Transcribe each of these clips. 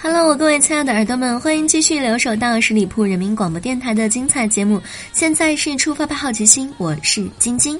Hello，各位亲爱的耳朵们，欢迎继续留守到十里铺人民广播电台的精彩节目。现在是出发吧，好奇心，我是晶晶。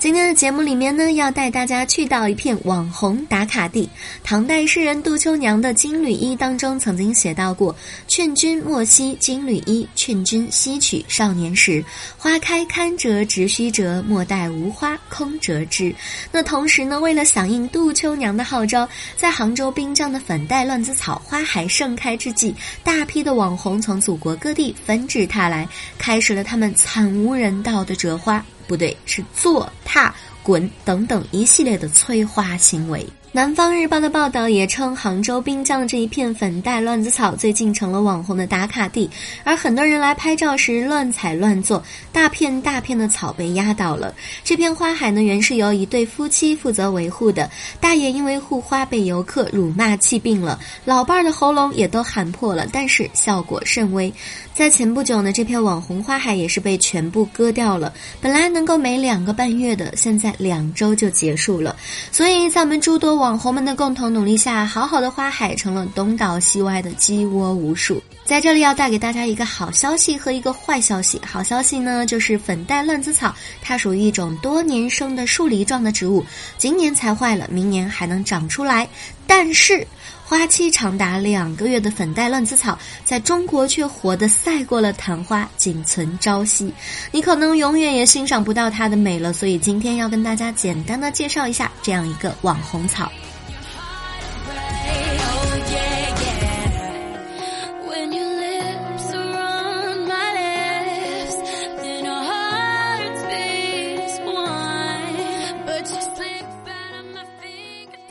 今天的节目里面呢，要带大家去到一片网红打卡地。唐代诗人杜秋娘的《金缕衣》当中曾经写到过：“劝君莫惜金缕衣，劝君惜取少年时。花开堪折直须折，莫待无花空折枝。”那同时呢，为了响应杜秋娘的号召，在杭州滨江的粉黛乱子草花海盛开之际，大批的网红从祖国各地纷至沓来，开始了他们惨无人道的折花。不对，是坐、踏、滚等等一系列的催花行为。南方日报的报道也称，杭州滨江这一片粉黛乱子草最近成了网红的打卡地，而很多人来拍照时乱踩乱坐，大片大片的草被压倒了。这片花海呢，原是由一对夫妻负责维护的，大爷因为护花被游客辱骂气病了，老伴儿的喉咙也都喊破了，但是效果甚微。在前不久呢，这片网红花海也是被全部割掉了，本来能够每两个半月的，现在两周就结束了。所以在我们诸多网红们的共同努力下，好好的花海成了东倒西歪的鸡窝无数。在这里要带给大家一个好消息和一个坏消息。好消息呢，就是粉黛乱子草，它属于一种多年生的树篱状的植物，今年才坏了，明年还能长出来。但是，花期长达两个月的粉黛乱子草，在中国却活得赛过了昙花，仅存朝夕。你可能永远也欣赏不到它的美了。所以今天要跟大家简单的介绍一下这样一个网红草。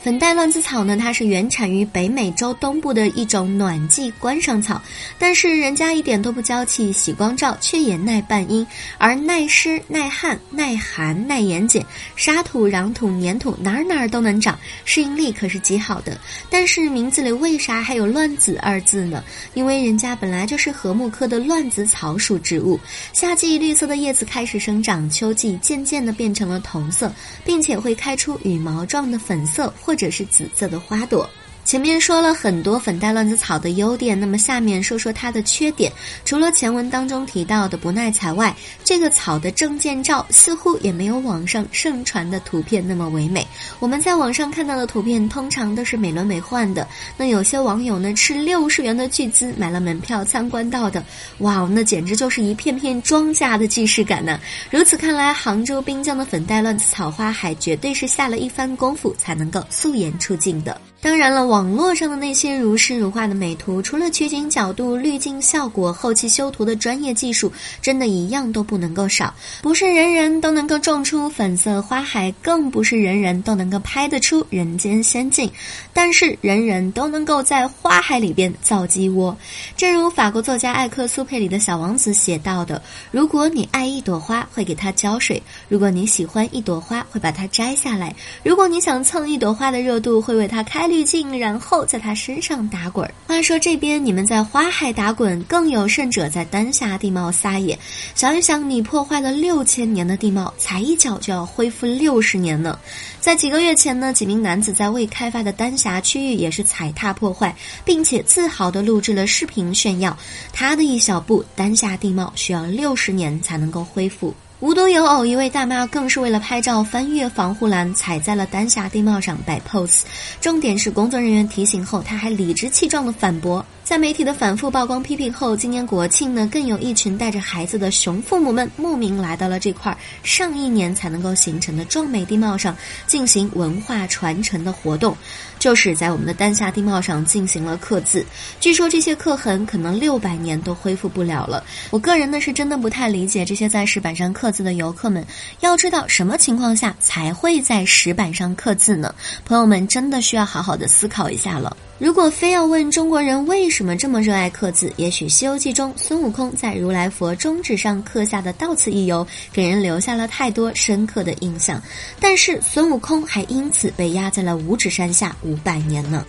粉黛乱子草呢，它是原产于北美洲东部的一种暖季观赏草，但是人家一点都不娇气，喜光照却也耐半阴，而耐湿、耐旱、耐寒、耐盐碱，沙土、壤土、粘土哪儿哪儿都能长，适应力可是极好的。但是名字里为啥还有“乱子”二字呢？因为人家本来就是禾木科的乱子草属植物，夏季绿色的叶子开始生长，秋季渐渐的变成了同色，并且会开出羽毛状的粉色。或或者是紫色的花朵。前面说了很多粉黛乱子草的优点，那么下面说说它的缺点。除了前文当中提到的不耐踩外，这个草的证件照似乎也没有网上盛传的图片那么唯美。我们在网上看到的图片通常都是美轮美奂的，那有些网友呢斥六十元的巨资买了门票参观到的，哇，那简直就是一片片庄稼的既视感呢。如此看来，杭州滨江的粉黛乱子草花海绝对是下了一番功夫才能够素颜出镜的。当然了，网络上的那些如诗如画的美图，除了取景角度、滤镜效果、后期修图的专业技术，真的一样都不能够少。不是人人都能够种出粉色花海，更不是人人都能够拍得出人间仙境。但是人人都能够在花海里边造鸡窝。正如法国作家艾克苏佩里的小王子写到的：“如果你爱一朵花，会给它浇水；如果你喜欢一朵花，会把它摘下来；如果你想蹭一朵花的热度，会为它开。”滤镜，然后在他身上打滚。话说这边你们在花海打滚，更有甚者在丹霞地貌撒野。想一想，你破坏了六千年的地貌，踩一脚就要恢复六十年呢。在几个月前呢，几名男子在未开发的丹霞区域也是踩踏破坏，并且自豪地录制了视频炫耀。他的一小步，丹霞地貌需要六十年才能够恢复。无独有偶，一位大妈更是为了拍照翻越防护栏，踩在了丹霞地貌上摆 pose。重点是工作人员提醒后，她还理直气壮地反驳。在媒体的反复曝光批评后，今年国庆呢，更有一群带着孩子的熊父母们慕名来到了这块上亿年才能够形成的壮美地貌上，进行文化传承的活动，就是在我们的丹霞地貌上进行了刻字。据说这些刻痕可能六百年都恢复不了了。我个人呢是真的不太理解这些在石板上刻字的游客们，要知道什么情况下才会在石板上刻字呢？朋友们真的需要好好的思考一下了。如果非要问中国人为什怎么这么热爱刻字，也许《西游记》中孙悟空在如来佛中指上刻下的“到此一游”给人留下了太多深刻的印象。但是孙悟空还因此被压在了五指山下五百年呢。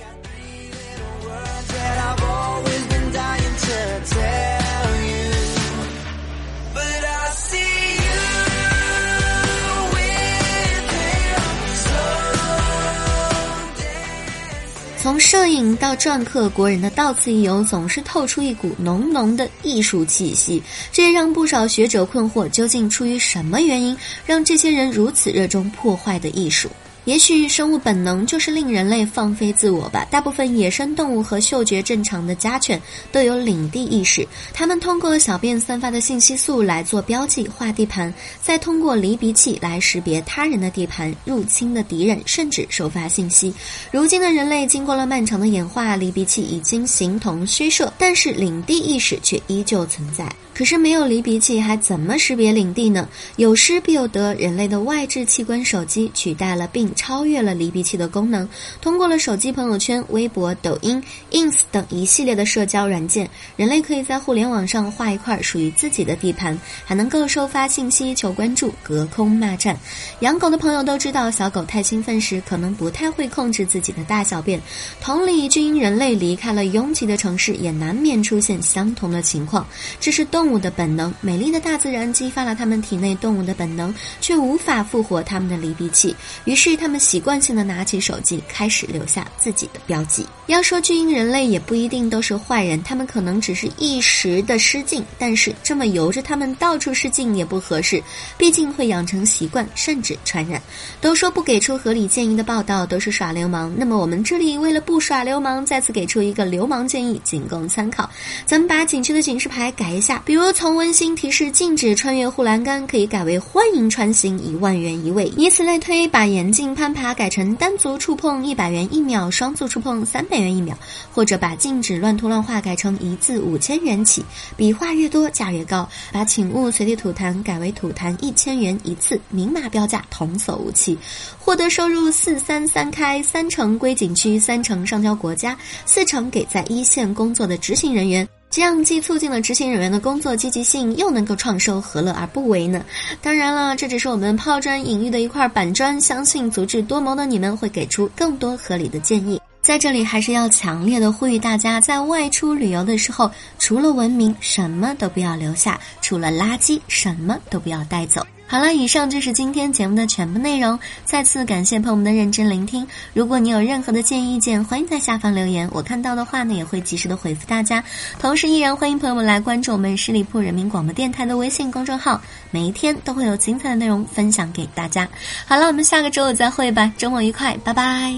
从摄影到篆刻，国人的到此一游总是透出一股浓浓的艺术气息，这也让不少学者困惑：究竟出于什么原因，让这些人如此热衷破坏的艺术？也许生物本能就是令人类放飞自我吧。大部分野生动物和嗅觉正常的家犬都有领地意识，它们通过小便散发的信息素来做标记、画地盘，再通过离鼻器来识别他人的地盘、入侵的敌人，甚至收发信息。如今的人类经过了漫长的演化，离鼻器已经形同虚设，但是领地意识却依旧存在。可是没有离鼻器，还怎么识别领地呢？有失必有得，人类的外置器官手机取代了并超越了离鼻器的功能。通过了手机朋友圈、微博、抖音、ins 等一系列的社交软件，人类可以在互联网上画一块属于自己的地盘，还能够收发信息、求关注、隔空骂战。养狗的朋友都知道，小狗太兴奋时，可能不太会控制自己的大小便。同理，就因人类离开了拥挤的城市，也难免出现相同的情况。这是动物的本能，美丽的大自然激发了他们体内动物的本能，却无法复活他们的离鼻器。于是，他们习惯性的拿起手机，开始留下自己的标记。要说巨婴人类也不一定都是坏人，他们可能只是一时的失禁，但是这么由着他们到处失禁也不合适，毕竟会养成习惯，甚至传染。都说不给出合理建议的报道都是耍流氓，那么我们这里为了不耍流氓，再次给出一个流氓建议，仅供参考。咱们把景区的警示牌改一下。比如从温馨提示禁止穿越护栏杆，可以改为欢迎穿行，一万元一位。以此类推，把严禁攀爬改成单足触碰一百元一秒，双足触碰三百元一秒，或者把禁止乱涂乱画改成一字五千元起，笔画越多价越高。把请勿随地吐痰改为吐痰一千元一次，明码标价，童叟无欺。获得收入四三三开，三成归景区，三成上交国家，四成给在一线工作的执行人员。这样既促进了执行人员的工作积极性，又能够创收，何乐而不为呢？当然了，这只是我们抛砖引玉的一块板砖，相信足智多谋的你们会给出更多合理的建议。在这里，还是要强烈的呼吁大家，在外出旅游的时候，除了文明，什么都不要留下；除了垃圾，什么都不要带走。好了，以上就是今天节目的全部内容。再次感谢朋友们的认真聆听。如果你有任何的建议意见，欢迎在下方留言，我看到的话呢，也会及时的回复大家。同时，依然欢迎朋友们来关注我们十里铺人民广播电台的微信公众号，每一天都会有精彩的内容分享给大家。好了，我们下个周五再会吧，周末愉快，拜拜。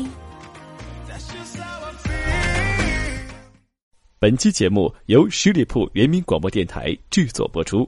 本期节目由十里铺人民广播电台制作播出。